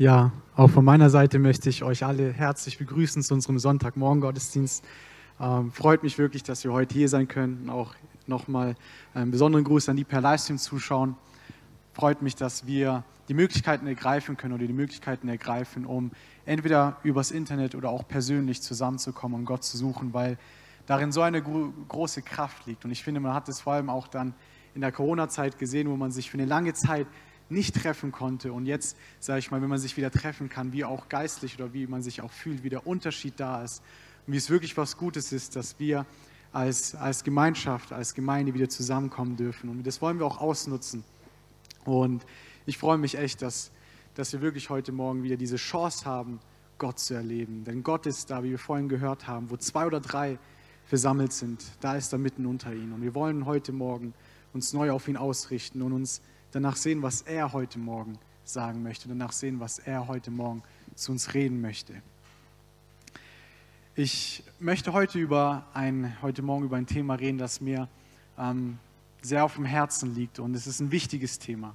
Ja, auch von meiner Seite möchte ich euch alle herzlich begrüßen zu unserem Sonntagmorgen-Gottesdienst. Ähm, freut mich wirklich, dass wir heute hier sein können. Auch nochmal einen besonderen Gruß an die per Livestream zuschauen. Freut mich, dass wir die Möglichkeiten ergreifen können oder die Möglichkeiten ergreifen, um entweder übers Internet oder auch persönlich zusammenzukommen und Gott zu suchen, weil darin so eine gro große Kraft liegt. Und ich finde, man hat es vor allem auch dann in der Corona-Zeit gesehen, wo man sich für eine lange Zeit nicht treffen konnte. Und jetzt, sage ich mal, wenn man sich wieder treffen kann, wie auch geistlich oder wie man sich auch fühlt, wie der Unterschied da ist und wie es wirklich was Gutes ist, dass wir als, als Gemeinschaft, als Gemeinde wieder zusammenkommen dürfen. Und das wollen wir auch ausnutzen. Und ich freue mich echt, dass, dass wir wirklich heute Morgen wieder diese Chance haben, Gott zu erleben. Denn Gott ist da, wie wir vorhin gehört haben, wo zwei oder drei versammelt sind, da ist er mitten unter ihnen. Und wir wollen heute Morgen uns neu auf ihn ausrichten und uns danach sehen, was er heute Morgen sagen möchte, danach sehen, was er heute Morgen zu uns reden möchte. Ich möchte heute, über ein, heute Morgen über ein Thema reden, das mir ähm, sehr auf dem Herzen liegt und es ist ein wichtiges Thema.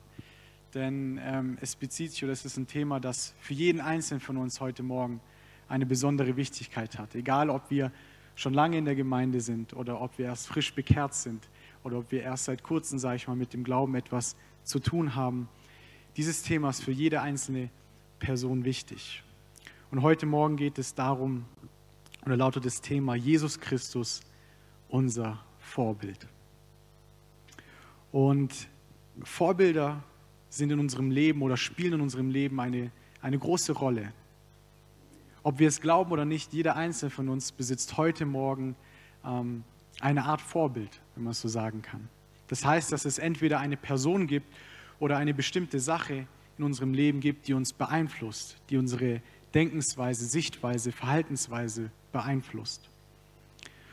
Denn ähm, es bezieht sich oder es ist ein Thema, das für jeden Einzelnen von uns heute Morgen eine besondere Wichtigkeit hat. Egal, ob wir schon lange in der Gemeinde sind oder ob wir erst frisch bekehrt sind oder ob wir erst seit kurzem, sage ich mal, mit dem Glauben etwas zu tun haben. Dieses Thema ist für jede einzelne Person wichtig. Und heute Morgen geht es darum, oder lautet das Thema Jesus Christus, unser Vorbild. Und Vorbilder sind in unserem Leben oder spielen in unserem Leben eine, eine große Rolle. Ob wir es glauben oder nicht, jeder Einzelne von uns besitzt heute Morgen ähm, eine Art Vorbild, wenn man es so sagen kann. Das heißt, dass es entweder eine Person gibt oder eine bestimmte Sache in unserem Leben gibt, die uns beeinflusst, die unsere Denkensweise, Sichtweise, Verhaltensweise beeinflusst.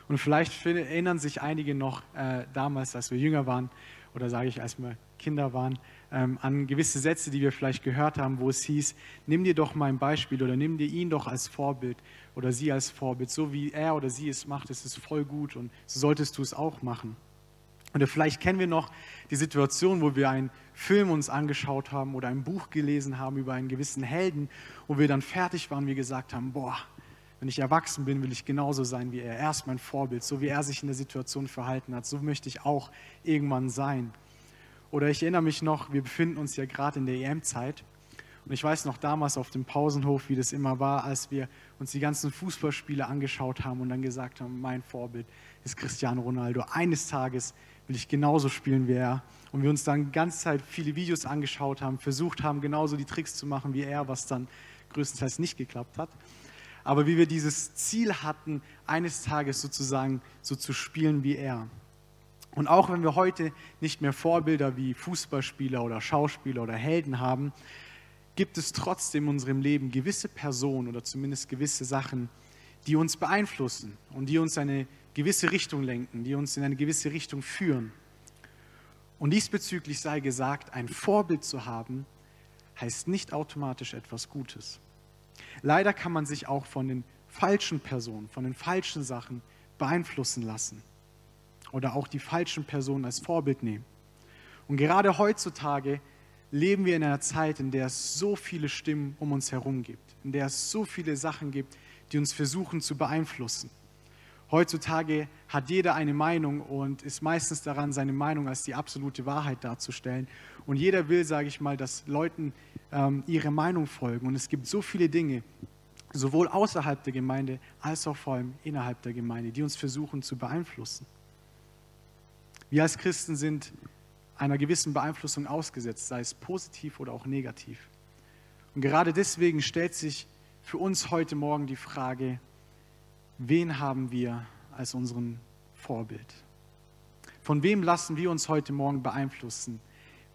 Und vielleicht erinnern sich einige noch äh, damals, als wir jünger waren, oder sage ich, als wir Kinder waren, ähm, an gewisse Sätze, die wir vielleicht gehört haben, wo es hieß, nimm dir doch mein Beispiel oder nimm dir ihn doch als Vorbild oder sie als Vorbild. So wie er oder sie es macht, ist es voll gut und so solltest du es auch machen. Oder vielleicht kennen wir noch die Situation, wo wir einen Film uns angeschaut haben oder ein Buch gelesen haben über einen gewissen Helden, wo wir dann fertig waren, wir gesagt haben, boah, wenn ich erwachsen bin, will ich genauso sein wie er. Er ist mein Vorbild, so wie er sich in der Situation verhalten hat, so möchte ich auch irgendwann sein. Oder ich erinnere mich noch, wir befinden uns ja gerade in der EM-Zeit. Und ich weiß noch damals auf dem Pausenhof, wie das immer war, als wir uns die ganzen Fußballspiele angeschaut haben und dann gesagt haben, mein Vorbild ist Cristiano Ronaldo. Eines Tages will ich genauso spielen wie er. Und wir uns dann die ganze Zeit viele Videos angeschaut haben, versucht haben, genauso die Tricks zu machen wie er, was dann größtenteils nicht geklappt hat. Aber wie wir dieses Ziel hatten, eines Tages sozusagen so zu spielen wie er. Und auch wenn wir heute nicht mehr Vorbilder wie Fußballspieler oder Schauspieler oder Helden haben, gibt es trotzdem in unserem Leben gewisse Personen oder zumindest gewisse Sachen, die uns beeinflussen und die uns eine gewisse Richtung lenken, die uns in eine gewisse Richtung führen. Und diesbezüglich sei gesagt, ein Vorbild zu haben, heißt nicht automatisch etwas Gutes. Leider kann man sich auch von den falschen Personen, von den falschen Sachen beeinflussen lassen oder auch die falschen Personen als Vorbild nehmen. Und gerade heutzutage leben wir in einer Zeit, in der es so viele Stimmen um uns herum gibt, in der es so viele Sachen gibt, die uns versuchen zu beeinflussen. Heutzutage hat jeder eine Meinung und ist meistens daran, seine Meinung als die absolute Wahrheit darzustellen. Und jeder will, sage ich mal, dass Leuten ähm, ihre Meinung folgen. Und es gibt so viele Dinge, sowohl außerhalb der Gemeinde als auch vor allem innerhalb der Gemeinde, die uns versuchen zu beeinflussen. Wir als Christen sind einer gewissen Beeinflussung ausgesetzt, sei es positiv oder auch negativ. Und gerade deswegen stellt sich für uns heute Morgen die Frage, wen haben wir als unseren Vorbild? Von wem lassen wir uns heute Morgen beeinflussen?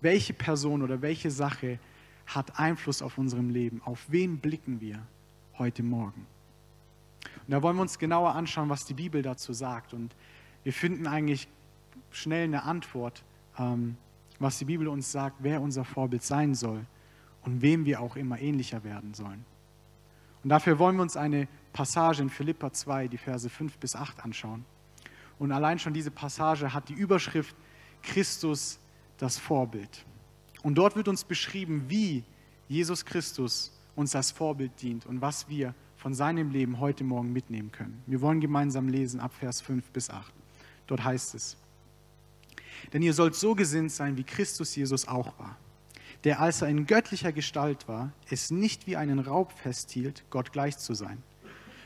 Welche Person oder welche Sache hat Einfluss auf unserem Leben? Auf wen blicken wir heute Morgen? Und da wollen wir uns genauer anschauen, was die Bibel dazu sagt. Und wir finden eigentlich schnell eine Antwort, ähm, was die Bibel uns sagt, wer unser Vorbild sein soll und wem wir auch immer ähnlicher werden sollen. Und dafür wollen wir uns eine Passage in Philippa 2, die Verse 5 bis 8 anschauen. Und allein schon diese Passage hat die Überschrift Christus das Vorbild. Und dort wird uns beschrieben, wie Jesus Christus uns als Vorbild dient und was wir von seinem Leben heute Morgen mitnehmen können. Wir wollen gemeinsam lesen ab Vers 5 bis 8. Dort heißt es, denn ihr sollt so gesinnt sein, wie Christus Jesus auch war, der, als er in göttlicher Gestalt war, es nicht wie einen Raub festhielt, Gott gleich zu sein,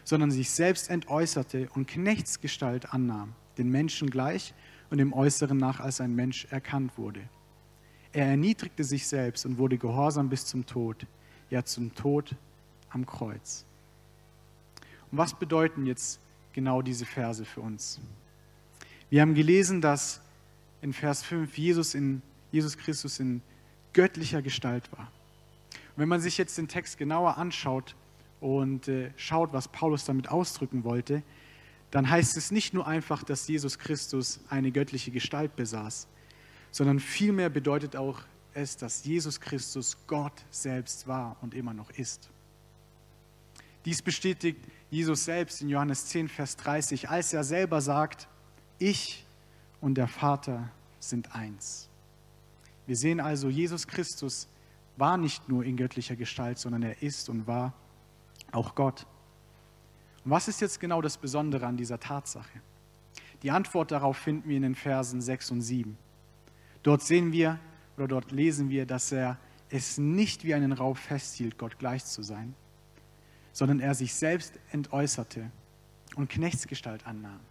sondern sich selbst entäußerte und Knechtsgestalt annahm, den Menschen gleich und im Äußeren nach als ein Mensch erkannt wurde. Er erniedrigte sich selbst und wurde gehorsam bis zum Tod, ja zum Tod am Kreuz. Und was bedeuten jetzt genau diese Verse für uns? Wir haben gelesen, dass in Vers 5 Jesus, in, Jesus Christus in göttlicher Gestalt war. Und wenn man sich jetzt den Text genauer anschaut und äh, schaut, was Paulus damit ausdrücken wollte, dann heißt es nicht nur einfach, dass Jesus Christus eine göttliche Gestalt besaß, sondern vielmehr bedeutet auch es, dass Jesus Christus Gott selbst war und immer noch ist. Dies bestätigt Jesus selbst in Johannes 10, Vers 30, als er selber sagt, ich und der Vater sind eins. Wir sehen also, Jesus Christus war nicht nur in göttlicher Gestalt, sondern er ist und war auch Gott. Und was ist jetzt genau das Besondere an dieser Tatsache? Die Antwort darauf finden wir in den Versen 6 und 7. Dort sehen wir oder dort lesen wir, dass er es nicht wie einen Raub festhielt, Gott gleich zu sein, sondern er sich selbst entäußerte und Knechtsgestalt annahm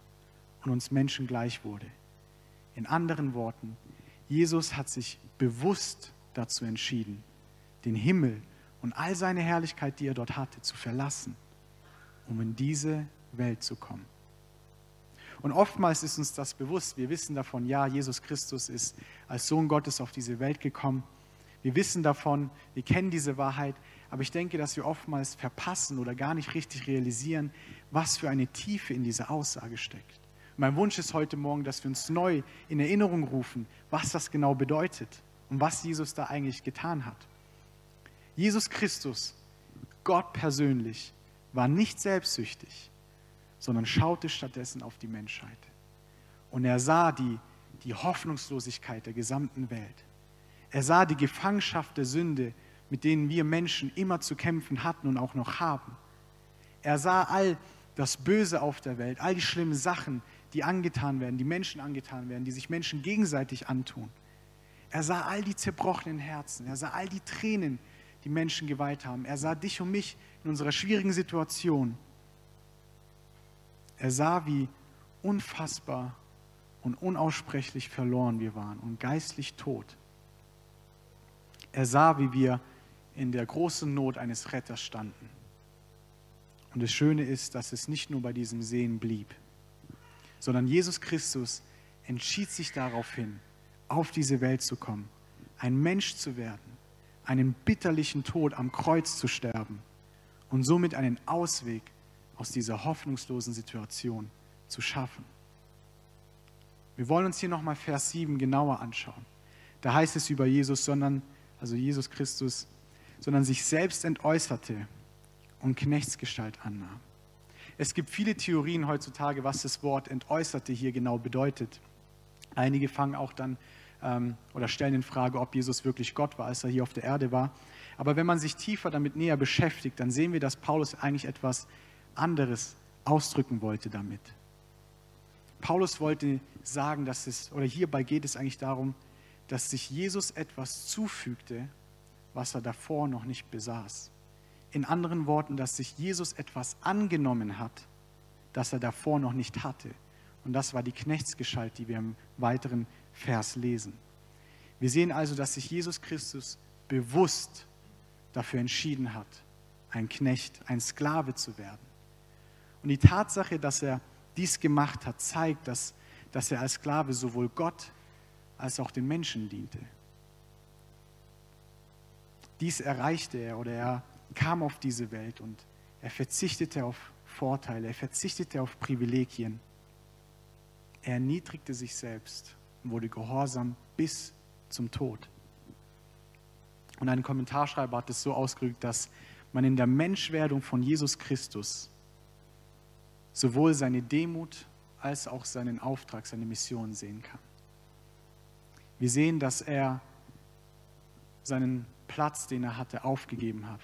und uns Menschen gleich wurde. In anderen Worten, Jesus hat sich bewusst dazu entschieden, den Himmel und all seine Herrlichkeit, die er dort hatte, zu verlassen, um in diese Welt zu kommen. Und oftmals ist uns das bewusst. Wir wissen davon, ja, Jesus Christus ist als Sohn Gottes auf diese Welt gekommen. Wir wissen davon, wir kennen diese Wahrheit, aber ich denke, dass wir oftmals verpassen oder gar nicht richtig realisieren, was für eine Tiefe in dieser Aussage steckt. Mein Wunsch ist heute Morgen, dass wir uns neu in Erinnerung rufen, was das genau bedeutet und was Jesus da eigentlich getan hat. Jesus Christus, Gott persönlich, war nicht selbstsüchtig, sondern schaute stattdessen auf die Menschheit. Und er sah die, die Hoffnungslosigkeit der gesamten Welt. Er sah die Gefangenschaft der Sünde, mit denen wir Menschen immer zu kämpfen hatten und auch noch haben. Er sah all das Böse auf der Welt, all die schlimmen Sachen, die angetan werden, die Menschen angetan werden, die sich Menschen gegenseitig antun. Er sah all die zerbrochenen Herzen, er sah all die Tränen, die Menschen geweint haben. Er sah dich und mich in unserer schwierigen Situation. Er sah, wie unfassbar und unaussprechlich verloren wir waren und geistlich tot. Er sah, wie wir in der großen Not eines Retters standen. Und das Schöne ist, dass es nicht nur bei diesem Sehen blieb, sondern Jesus Christus entschied sich darauf hin, auf diese Welt zu kommen, ein Mensch zu werden, einen bitterlichen Tod am Kreuz zu sterben und somit einen Ausweg aus dieser hoffnungslosen Situation zu schaffen. Wir wollen uns hier nochmal Vers 7 genauer anschauen. Da heißt es über Jesus, sondern, also Jesus Christus, sondern sich selbst entäußerte und Knechtsgestalt annahm. Es gibt viele Theorien heutzutage, was das Wort entäußerte hier genau bedeutet. Einige fangen auch dann ähm, oder stellen in Frage, ob Jesus wirklich Gott war, als er hier auf der Erde war. Aber wenn man sich tiefer damit näher beschäftigt, dann sehen wir, dass Paulus eigentlich etwas anderes ausdrücken wollte damit. Paulus wollte sagen, dass es, oder hierbei geht es eigentlich darum, dass sich Jesus etwas zufügte, was er davor noch nicht besaß. In anderen Worten, dass sich Jesus etwas angenommen hat, das er davor noch nicht hatte. Und das war die Knechtsgestalt, die wir im weiteren Vers lesen. Wir sehen also, dass sich Jesus Christus bewusst dafür entschieden hat, ein Knecht, ein Sklave zu werden. Und die Tatsache, dass er dies gemacht hat, zeigt, dass, dass er als Sklave sowohl Gott als auch den Menschen diente. Dies erreichte er oder er kam auf diese Welt und er verzichtete auf Vorteile, er verzichtete auf Privilegien. Er erniedrigte sich selbst und wurde gehorsam bis zum Tod. Und ein Kommentarschreiber hat es so ausgedrückt, dass man in der Menschwerdung von Jesus Christus sowohl seine Demut als auch seinen Auftrag, seine Mission sehen kann. Wir sehen, dass er seinen Platz, den er hatte, aufgegeben hat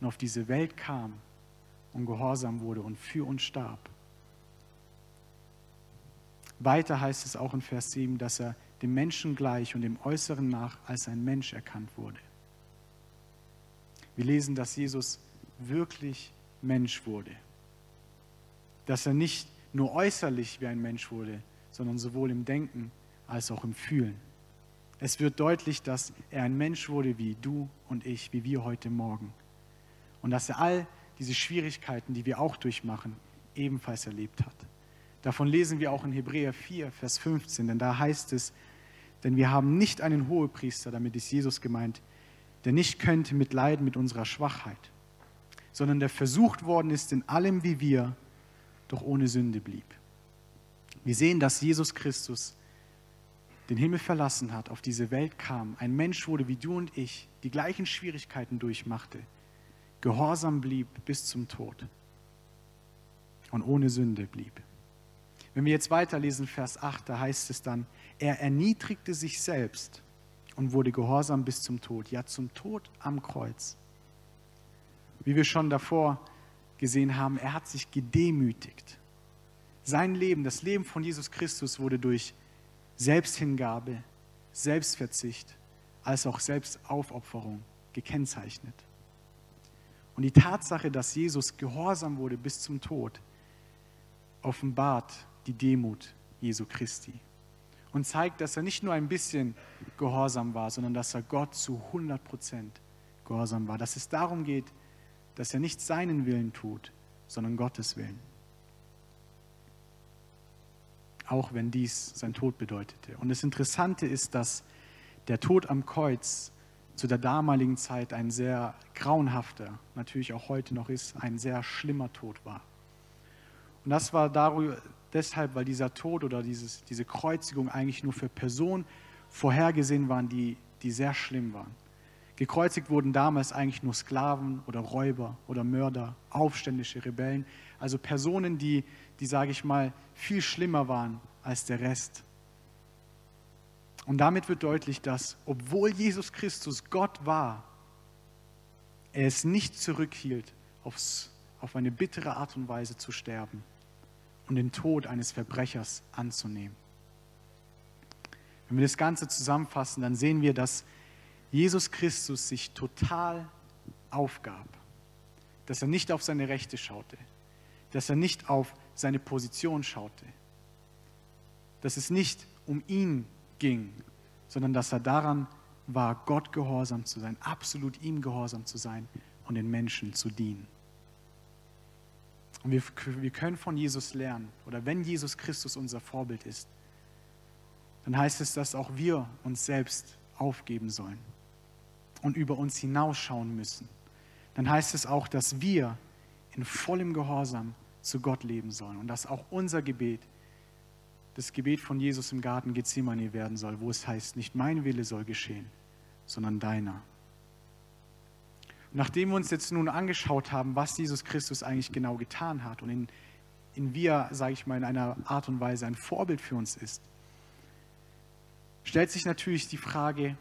und auf diese Welt kam und gehorsam wurde und für uns starb. Weiter heißt es auch in Vers 7, dass er dem Menschen gleich und dem Äußeren nach als ein Mensch erkannt wurde. Wir lesen, dass Jesus wirklich Mensch wurde. Dass er nicht nur äußerlich wie ein Mensch wurde, sondern sowohl im Denken als auch im Fühlen. Es wird deutlich, dass er ein Mensch wurde wie du und ich, wie wir heute Morgen. Und dass er all diese Schwierigkeiten, die wir auch durchmachen, ebenfalls erlebt hat. Davon lesen wir auch in Hebräer 4, Vers 15, denn da heißt es, denn wir haben nicht einen Hohepriester, damit ist Jesus gemeint, der nicht könnte mitleiden mit unserer Schwachheit, sondern der versucht worden ist in allem wie wir, doch ohne Sünde blieb. Wir sehen, dass Jesus Christus den Himmel verlassen hat, auf diese Welt kam, ein Mensch wurde wie du und ich, die gleichen Schwierigkeiten durchmachte, gehorsam blieb bis zum Tod und ohne Sünde blieb. Wenn wir jetzt weiterlesen, Vers 8, da heißt es dann, er erniedrigte sich selbst und wurde gehorsam bis zum Tod, ja zum Tod am Kreuz. Wie wir schon davor gesehen haben, er hat sich gedemütigt. Sein Leben, das Leben von Jesus Christus wurde durch Selbsthingabe, Selbstverzicht als auch Selbstaufopferung gekennzeichnet. Und die Tatsache, dass Jesus gehorsam wurde bis zum Tod, offenbart die Demut Jesu Christi und zeigt, dass er nicht nur ein bisschen gehorsam war, sondern dass er Gott zu 100 Prozent gehorsam war. Dass es darum geht, dass er nicht seinen Willen tut, sondern Gottes Willen. Auch wenn dies sein Tod bedeutete. Und das Interessante ist, dass der Tod am Kreuz zu der damaligen Zeit ein sehr grauenhafter, natürlich auch heute noch ist, ein sehr schlimmer Tod war. Und das war darüber, deshalb, weil dieser Tod oder dieses, diese Kreuzigung eigentlich nur für Personen vorhergesehen waren, die, die sehr schlimm waren. Gekreuzigt wurden damals eigentlich nur Sklaven oder Räuber oder Mörder, aufständische Rebellen, also Personen, die, die sage ich mal, viel schlimmer waren als der Rest. Und damit wird deutlich, dass obwohl Jesus Christus Gott war, er es nicht zurückhielt, aufs, auf eine bittere Art und Weise zu sterben und den Tod eines Verbrechers anzunehmen. Wenn wir das Ganze zusammenfassen, dann sehen wir, dass Jesus Christus sich total aufgab, dass er nicht auf seine Rechte schaute, dass er nicht auf seine Position schaute, dass es nicht um ihn ging, sondern dass er daran war, Gott gehorsam zu sein, absolut ihm gehorsam zu sein und den Menschen zu dienen. Und wir, wir können von Jesus lernen, oder wenn Jesus Christus unser Vorbild ist, dann heißt es, dass auch wir uns selbst aufgeben sollen und über uns hinausschauen müssen, dann heißt es auch, dass wir in vollem Gehorsam zu Gott leben sollen und dass auch unser Gebet das Gebet von Jesus im Garten Gethsemane werden soll, wo es heißt, nicht mein Wille soll geschehen, sondern deiner. Nachdem wir uns jetzt nun angeschaut haben, was Jesus Christus eigentlich genau getan hat und in, in wie er, sage ich mal, in einer Art und Weise ein Vorbild für uns ist, stellt sich natürlich die Frage,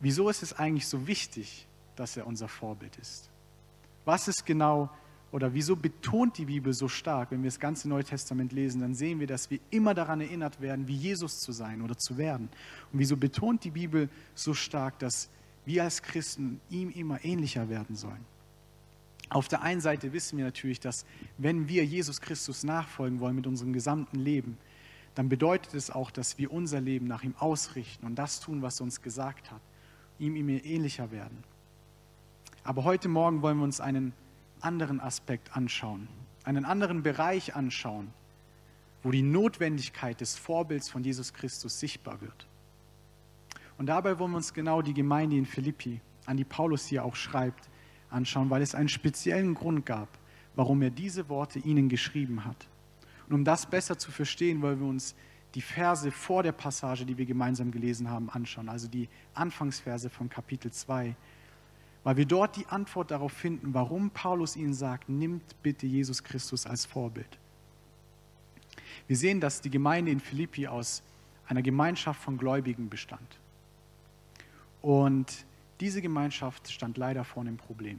Wieso ist es eigentlich so wichtig, dass er unser Vorbild ist? Was ist genau oder wieso betont die Bibel so stark, wenn wir das ganze Neue Testament lesen, dann sehen wir, dass wir immer daran erinnert werden, wie Jesus zu sein oder zu werden. Und wieso betont die Bibel so stark, dass wir als Christen ihm immer ähnlicher werden sollen? Auf der einen Seite wissen wir natürlich, dass wenn wir Jesus Christus nachfolgen wollen mit unserem gesamten Leben, dann bedeutet es auch, dass wir unser Leben nach ihm ausrichten und das tun, was er uns gesagt hat ihm, ihm ähnlicher werden. Aber heute Morgen wollen wir uns einen anderen Aspekt anschauen, einen anderen Bereich anschauen, wo die Notwendigkeit des Vorbilds von Jesus Christus sichtbar wird. Und dabei wollen wir uns genau die Gemeinde in Philippi, an die Paulus hier auch schreibt, anschauen, weil es einen speziellen Grund gab, warum er diese Worte ihnen geschrieben hat. Und um das besser zu verstehen, wollen wir uns die Verse vor der Passage, die wir gemeinsam gelesen haben, anschauen, also die Anfangsverse von Kapitel 2, weil wir dort die Antwort darauf finden, warum Paulus ihnen sagt, nimmt bitte Jesus Christus als Vorbild. Wir sehen, dass die Gemeinde in Philippi aus einer Gemeinschaft von Gläubigen bestand. Und diese Gemeinschaft stand leider vor einem Problem.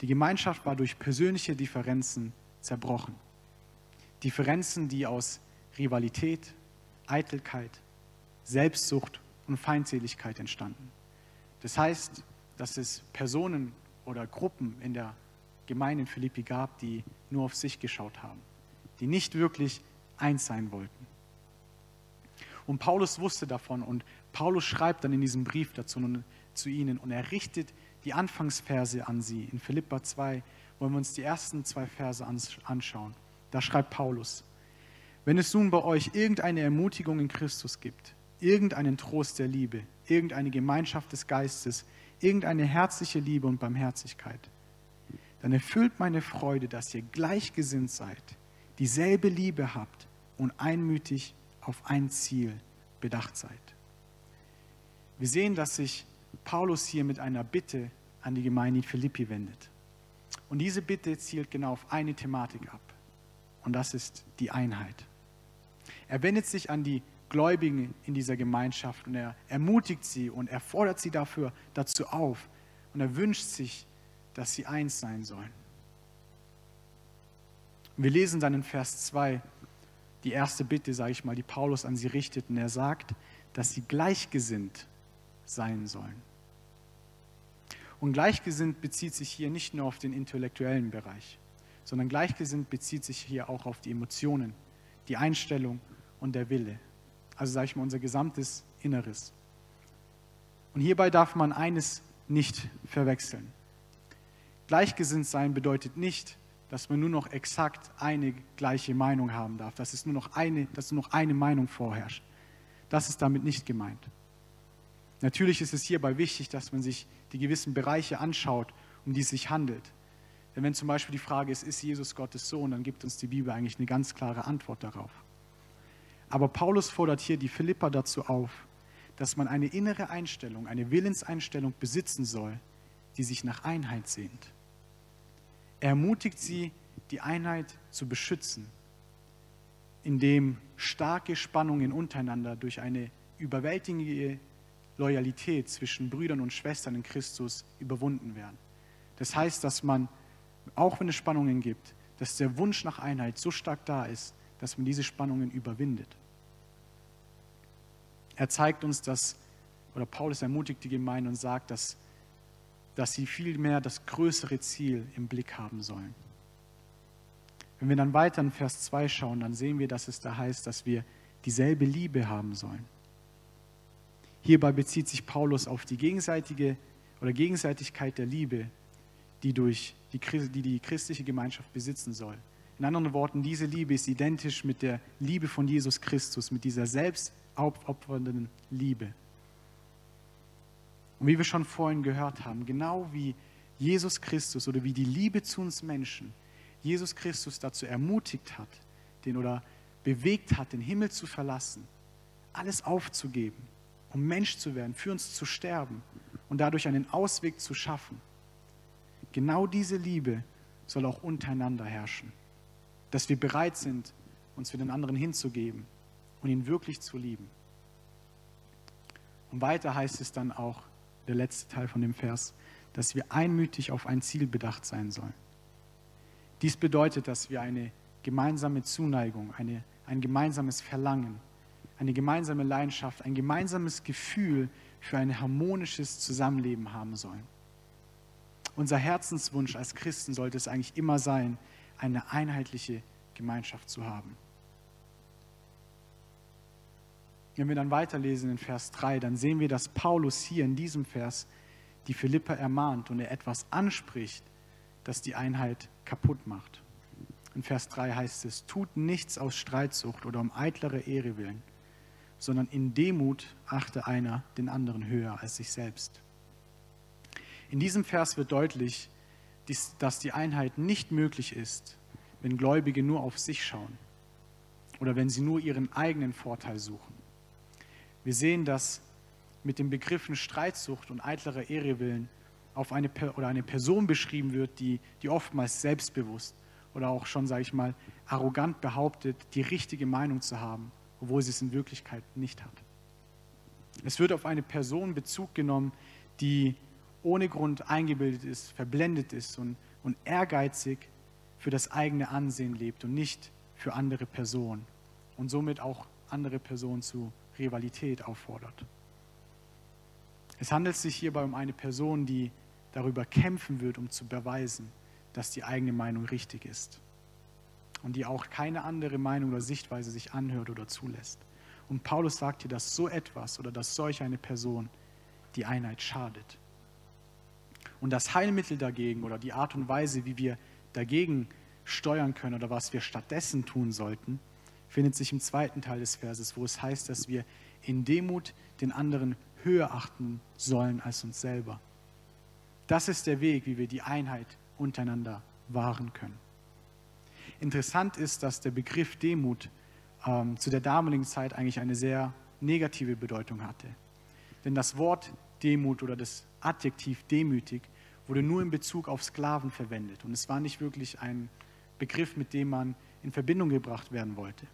Die Gemeinschaft war durch persönliche Differenzen zerbrochen. Differenzen, die aus Rivalität, Eitelkeit, Selbstsucht und Feindseligkeit entstanden. Das heißt, dass es Personen oder Gruppen in der Gemeinde in Philippi gab, die nur auf sich geschaut haben, die nicht wirklich eins sein wollten. Und Paulus wusste davon und Paulus schreibt dann in diesem Brief dazu zu ihnen und er richtet die Anfangsverse an sie. In Philippa 2 wollen wir uns die ersten zwei Verse anschauen. Da schreibt Paulus, wenn es nun bei euch irgendeine Ermutigung in Christus gibt, irgendeinen Trost der Liebe, irgendeine Gemeinschaft des Geistes, irgendeine herzliche Liebe und Barmherzigkeit, dann erfüllt meine Freude, dass ihr gleichgesinnt seid, dieselbe Liebe habt und einmütig auf ein Ziel bedacht seid. Wir sehen, dass sich Paulus hier mit einer Bitte an die Gemeinde in Philippi wendet. Und diese Bitte zielt genau auf eine Thematik ab. Und das ist die Einheit. Er wendet sich an die Gläubigen in dieser Gemeinschaft und er ermutigt sie und er fordert sie dafür dazu auf und er wünscht sich, dass sie eins sein sollen. Wir lesen dann in Vers 2 die erste Bitte, sage ich mal, die Paulus an sie richtet und er sagt, dass sie gleichgesinnt sein sollen. Und gleichgesinnt bezieht sich hier nicht nur auf den intellektuellen Bereich, sondern gleichgesinnt bezieht sich hier auch auf die Emotionen, die Einstellung und der Wille. Also sage ich mal, unser gesamtes Inneres. Und hierbei darf man eines nicht verwechseln. Gleichgesinnt sein bedeutet nicht, dass man nur noch exakt eine gleiche Meinung haben darf, dass es nur noch eine, dass nur noch eine Meinung vorherrscht. Das ist damit nicht gemeint. Natürlich ist es hierbei wichtig, dass man sich die gewissen Bereiche anschaut, um die es sich handelt. Denn wenn zum Beispiel die Frage ist, ist Jesus Gottes Sohn, dann gibt uns die Bibel eigentlich eine ganz klare Antwort darauf. Aber Paulus fordert hier die Philippa dazu auf, dass man eine innere Einstellung, eine Willenseinstellung besitzen soll, die sich nach Einheit sehnt. Er ermutigt sie, die Einheit zu beschützen, indem starke Spannungen untereinander durch eine überwältigende Loyalität zwischen Brüdern und Schwestern in Christus überwunden werden. Das heißt, dass man, auch wenn es Spannungen gibt, dass der Wunsch nach Einheit so stark da ist, dass man diese Spannungen überwindet. Er zeigt uns, dass, oder Paulus ermutigt die Gemeinde und sagt, dass, dass sie vielmehr das größere Ziel im Blick haben sollen. Wenn wir dann weiter in Vers 2 schauen, dann sehen wir, dass es da heißt, dass wir dieselbe Liebe haben sollen. Hierbei bezieht sich Paulus auf die gegenseitige oder Gegenseitigkeit der Liebe, die, durch die, die die christliche Gemeinschaft besitzen soll. In anderen Worten, diese Liebe ist identisch mit der Liebe von Jesus Christus, mit dieser selbstaufopfernden Liebe. Und wie wir schon vorhin gehört haben, genau wie Jesus Christus oder wie die Liebe zu uns Menschen Jesus Christus dazu ermutigt hat, den oder bewegt hat, den Himmel zu verlassen, alles aufzugeben, um Mensch zu werden, für uns zu sterben und dadurch einen Ausweg zu schaffen. Genau diese Liebe soll auch untereinander herrschen dass wir bereit sind, uns für den anderen hinzugeben und ihn wirklich zu lieben. Und weiter heißt es dann auch, der letzte Teil von dem Vers, dass wir einmütig auf ein Ziel bedacht sein sollen. Dies bedeutet, dass wir eine gemeinsame Zuneigung, eine, ein gemeinsames Verlangen, eine gemeinsame Leidenschaft, ein gemeinsames Gefühl für ein harmonisches Zusammenleben haben sollen. Unser Herzenswunsch als Christen sollte es eigentlich immer sein, eine einheitliche Gemeinschaft zu haben. Wenn wir dann weiterlesen in Vers 3, dann sehen wir, dass Paulus hier in diesem Vers die Philippa ermahnt und er etwas anspricht, das die Einheit kaputt macht. In Vers 3 heißt es, tut nichts aus Streitsucht oder um eitlere Ehre willen, sondern in Demut achte einer den anderen höher als sich selbst. In diesem Vers wird deutlich, dass die Einheit nicht möglich ist, wenn Gläubige nur auf sich schauen oder wenn sie nur ihren eigenen Vorteil suchen. Wir sehen, dass mit den Begriffen Streitsucht und eitlerer Ehrewillen auf eine, oder eine Person beschrieben wird, die, die oftmals selbstbewusst oder auch schon, sage ich mal, arrogant behauptet, die richtige Meinung zu haben, obwohl sie es in Wirklichkeit nicht hat. Es wird auf eine Person Bezug genommen, die ohne Grund eingebildet ist, verblendet ist und, und ehrgeizig für das eigene Ansehen lebt und nicht für andere Personen und somit auch andere Personen zu Rivalität auffordert. Es handelt sich hierbei um eine Person, die darüber kämpfen wird, um zu beweisen, dass die eigene Meinung richtig ist und die auch keine andere Meinung oder Sichtweise sich anhört oder zulässt. Und Paulus sagt hier, dass so etwas oder dass solch eine Person die Einheit schadet. Und das Heilmittel dagegen oder die Art und Weise, wie wir dagegen steuern können oder was wir stattdessen tun sollten, findet sich im zweiten Teil des Verses, wo es heißt, dass wir in Demut den anderen höher achten sollen als uns selber. Das ist der Weg, wie wir die Einheit untereinander wahren können. Interessant ist, dass der Begriff Demut ähm, zu der damaligen Zeit eigentlich eine sehr negative Bedeutung hatte. Denn das Wort Demut oder das Adjektiv demütig wurde nur in Bezug auf Sklaven verwendet. Und es war nicht wirklich ein Begriff, mit dem man in Verbindung gebracht werden wollte.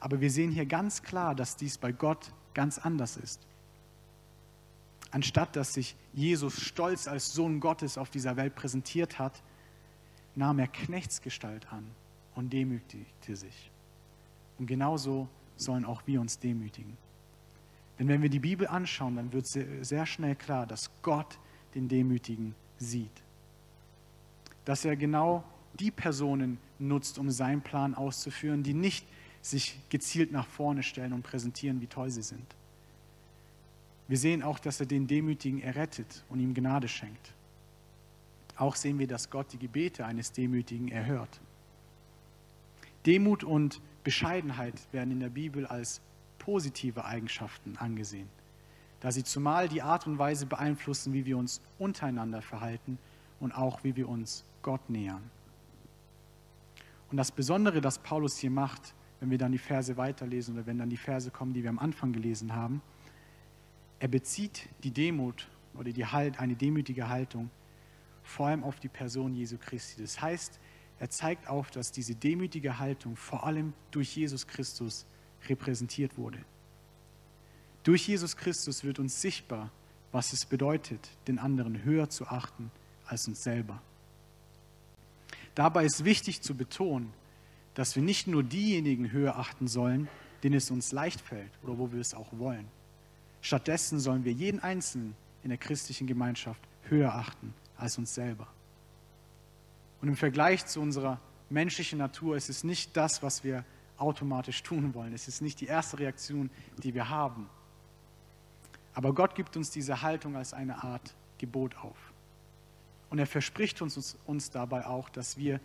Aber wir sehen hier ganz klar, dass dies bei Gott ganz anders ist. Anstatt dass sich Jesus stolz als Sohn Gottes auf dieser Welt präsentiert hat, nahm er Knechtsgestalt an und demütigte sich. Und genauso sollen auch wir uns demütigen. Denn wenn wir die Bibel anschauen, dann wird sehr schnell klar, dass Gott den Demütigen sieht. Dass er genau die Personen nutzt, um seinen Plan auszuführen, die nicht sich gezielt nach vorne stellen und präsentieren, wie toll sie sind. Wir sehen auch, dass er den Demütigen errettet und ihm Gnade schenkt. Auch sehen wir, dass Gott die Gebete eines Demütigen erhört. Demut und Bescheidenheit werden in der Bibel als positive Eigenschaften angesehen, da sie zumal die Art und Weise beeinflussen, wie wir uns untereinander verhalten und auch wie wir uns Gott nähern. Und das Besondere, das Paulus hier macht, wenn wir dann die Verse weiterlesen oder wenn dann die Verse kommen, die wir am Anfang gelesen haben, er bezieht die Demut oder die halt, eine demütige Haltung vor allem auf die Person Jesu Christi. Das heißt, er zeigt auf, dass diese demütige Haltung vor allem durch Jesus Christus repräsentiert wurde. Durch Jesus Christus wird uns sichtbar, was es bedeutet, den anderen höher zu achten als uns selber. Dabei ist wichtig zu betonen, dass wir nicht nur diejenigen höher achten sollen, denen es uns leicht fällt oder wo wir es auch wollen. Stattdessen sollen wir jeden Einzelnen in der christlichen Gemeinschaft höher achten als uns selber. Und im Vergleich zu unserer menschlichen Natur ist es nicht das, was wir automatisch tun wollen. Es ist nicht die erste Reaktion, die wir haben. Aber Gott gibt uns diese Haltung als eine Art Gebot auf. Und er verspricht uns, uns dabei auch, dass wir,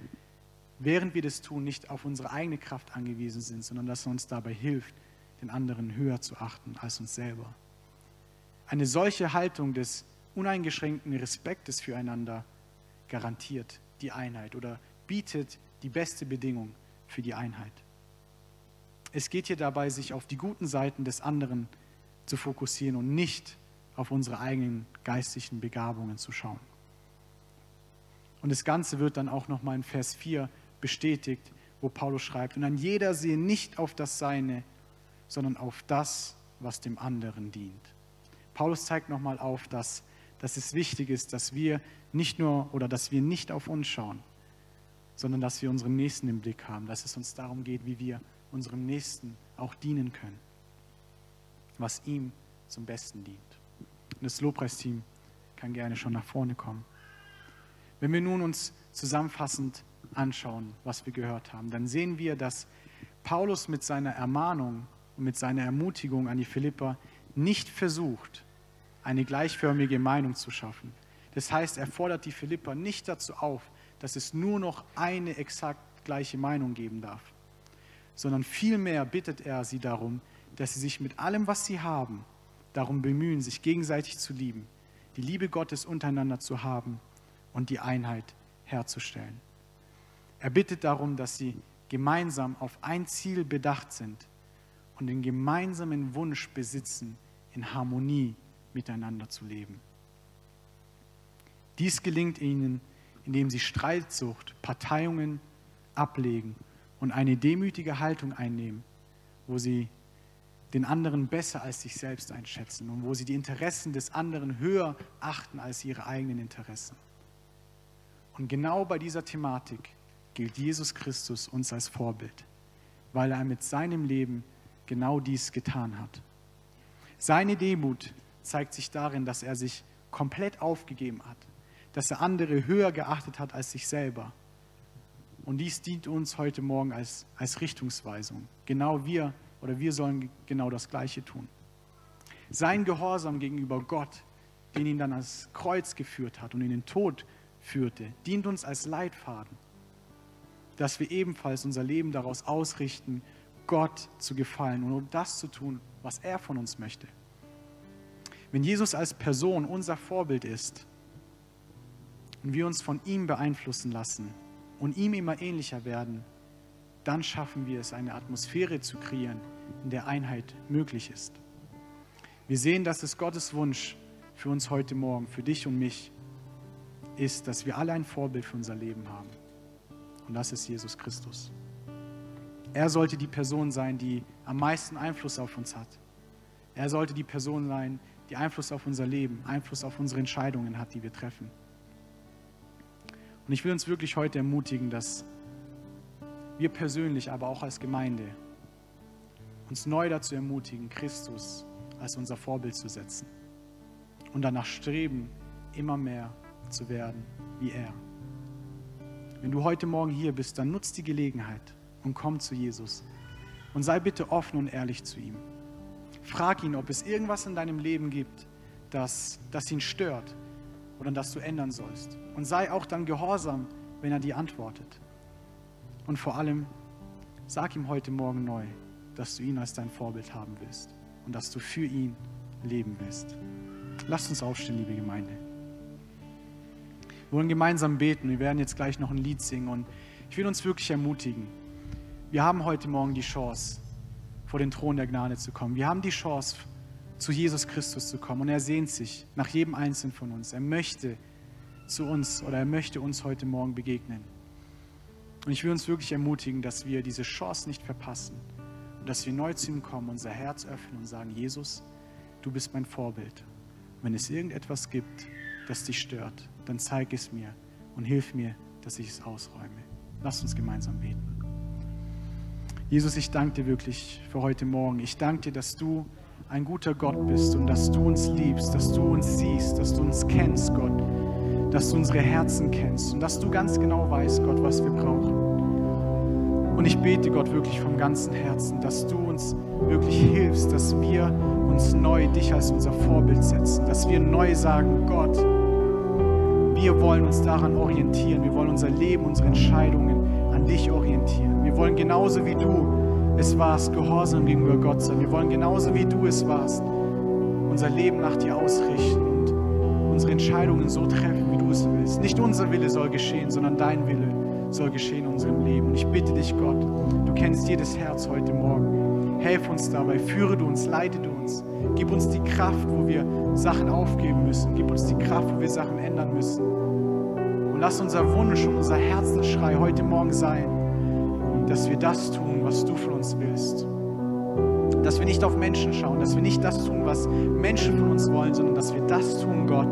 während wir das tun, nicht auf unsere eigene Kraft angewiesen sind, sondern dass er uns dabei hilft, den anderen höher zu achten als uns selber. Eine solche Haltung des uneingeschränkten Respektes füreinander garantiert die Einheit oder bietet die beste Bedingung für die Einheit. Es geht hier dabei, sich auf die guten Seiten des anderen zu fokussieren und nicht auf unsere eigenen geistlichen Begabungen zu schauen. Und das Ganze wird dann auch nochmal in Vers 4 bestätigt, wo Paulus schreibt, und ein jeder sehe nicht auf das Seine, sondern auf das, was dem anderen dient. Paulus zeigt nochmal auf, dass, dass es wichtig ist, dass wir nicht nur oder dass wir nicht auf uns schauen, sondern dass wir unseren Nächsten im Blick haben, dass es uns darum geht, wie wir unserem Nächsten auch dienen können, was ihm zum Besten dient. Und das Lobpreisteam kann gerne schon nach vorne kommen. Wenn wir nun uns zusammenfassend anschauen, was wir gehört haben, dann sehen wir, dass Paulus mit seiner Ermahnung und mit seiner Ermutigung an die Philipper nicht versucht, eine gleichförmige Meinung zu schaffen. Das heißt, er fordert die Philipper nicht dazu auf, dass es nur noch eine exakt gleiche Meinung geben darf, sondern vielmehr bittet er sie darum, dass sie sich mit allem, was sie haben, darum bemühen, sich gegenseitig zu lieben, die Liebe Gottes untereinander zu haben und die Einheit herzustellen. Er bittet darum, dass sie gemeinsam auf ein Ziel bedacht sind und den gemeinsamen Wunsch besitzen, in Harmonie miteinander zu leben. Dies gelingt ihnen, indem sie Streitsucht, Parteiungen ablegen und eine demütige Haltung einnehmen, wo sie den anderen besser als sich selbst einschätzen und wo sie die Interessen des anderen höher achten als ihre eigenen Interessen. Und genau bei dieser Thematik gilt Jesus Christus uns als Vorbild, weil er mit seinem Leben genau dies getan hat. Seine Demut zeigt sich darin, dass er sich komplett aufgegeben hat, dass er andere höher geachtet hat als sich selber. Und dies dient uns heute Morgen als, als Richtungsweisung. Genau wir oder wir sollen genau das Gleiche tun. Sein Gehorsam gegenüber Gott, den ihn dann ans Kreuz geführt hat und in den Tod führte, dient uns als Leitfaden, dass wir ebenfalls unser Leben daraus ausrichten, Gott zu gefallen und um das zu tun, was er von uns möchte. Wenn Jesus als Person unser Vorbild ist und wir uns von ihm beeinflussen lassen und ihm immer ähnlicher werden, dann schaffen wir es, eine Atmosphäre zu kreieren, in der Einheit möglich ist. Wir sehen, dass es Gottes Wunsch für uns heute Morgen, für dich und mich, ist, dass wir alle ein Vorbild für unser Leben haben. Und das ist Jesus Christus. Er sollte die Person sein, die am meisten Einfluss auf uns hat. Er sollte die Person sein, die Einfluss auf unser Leben, Einfluss auf unsere Entscheidungen hat, die wir treffen. Und ich will uns wirklich heute ermutigen, dass wir persönlich, aber auch als Gemeinde, uns neu dazu ermutigen, Christus als unser Vorbild zu setzen und danach streben, immer mehr zu werden wie er. Wenn du heute Morgen hier bist, dann nutz die Gelegenheit und komm zu Jesus und sei bitte offen und ehrlich zu ihm. Frag ihn, ob es irgendwas in deinem Leben gibt, das, das ihn stört oder das du ändern sollst. Und sei auch dann gehorsam, wenn er dir antwortet. Und vor allem, sag ihm heute Morgen neu, dass du ihn als dein Vorbild haben willst und dass du für ihn leben willst. Lasst uns aufstehen, liebe Gemeinde. Wir wollen gemeinsam beten. Wir werden jetzt gleich noch ein Lied singen und ich will uns wirklich ermutigen. Wir haben heute Morgen die Chance, vor den Thron der Gnade zu kommen. Wir haben die Chance, zu Jesus Christus zu kommen und er sehnt sich nach jedem Einzelnen von uns. Er möchte zu uns oder er möchte uns heute Morgen begegnen. Und ich will uns wirklich ermutigen, dass wir diese Chance nicht verpassen und dass wir neu zu ihm kommen, unser Herz öffnen und sagen, Jesus, du bist mein Vorbild. Wenn es irgendetwas gibt, das dich stört, dann zeig es mir und hilf mir, dass ich es ausräume. Lass uns gemeinsam beten. Jesus, ich danke dir wirklich für heute Morgen. Ich danke dir, dass du ein guter Gott bist und dass du uns liebst, dass du uns siehst, dass du uns kennst, Gott, dass du unsere Herzen kennst und dass du ganz genau weißt, Gott, was wir brauchen. Und ich bete, Gott, wirklich vom ganzen Herzen, dass du uns wirklich hilfst, dass wir uns neu dich als unser Vorbild setzen, dass wir neu sagen, Gott, wir wollen uns daran orientieren. Wir wollen unser Leben, unsere Entscheidungen an dich orientieren. Wir wollen genauso wie du es warst, gehorsam gegenüber Gott sein. Wir wollen genauso wie du es warst, unser Leben nach dir ausrichten und unsere Entscheidungen so treffen, wie du es willst. Nicht unser Wille soll geschehen, sondern dein Wille soll geschehen in unserem Leben. Und ich bitte dich, Gott, du kennst jedes Herz heute Morgen. Helf uns dabei, führe du uns, leite du uns. Gib uns die Kraft, wo wir Sachen aufgeben müssen. Gib uns die Kraft, wo wir Sachen ändern müssen. Und lass unser Wunsch und unser Herzensschrei heute Morgen sein, dass wir das tun, was du von uns willst. Dass wir nicht auf Menschen schauen, dass wir nicht das tun, was Menschen von uns wollen, sondern dass wir das tun, Gott,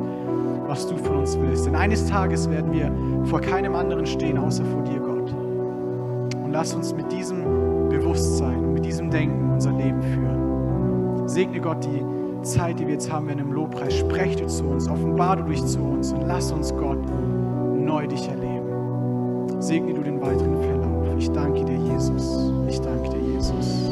was du von uns willst. Denn eines Tages werden wir vor keinem anderen stehen, außer vor dir, Gott. Und lass uns mit diesem Bewusstsein mit diesem Denken unser Leben führen. Segne Gott die Zeit, die wir jetzt haben werden im Lobpreis. Spreche du zu uns, offenbar du dich zu uns und lass uns Gott neu dich erleben. Segne du den weiteren Verlauf. Ich danke dir, Jesus. Ich danke dir, Jesus.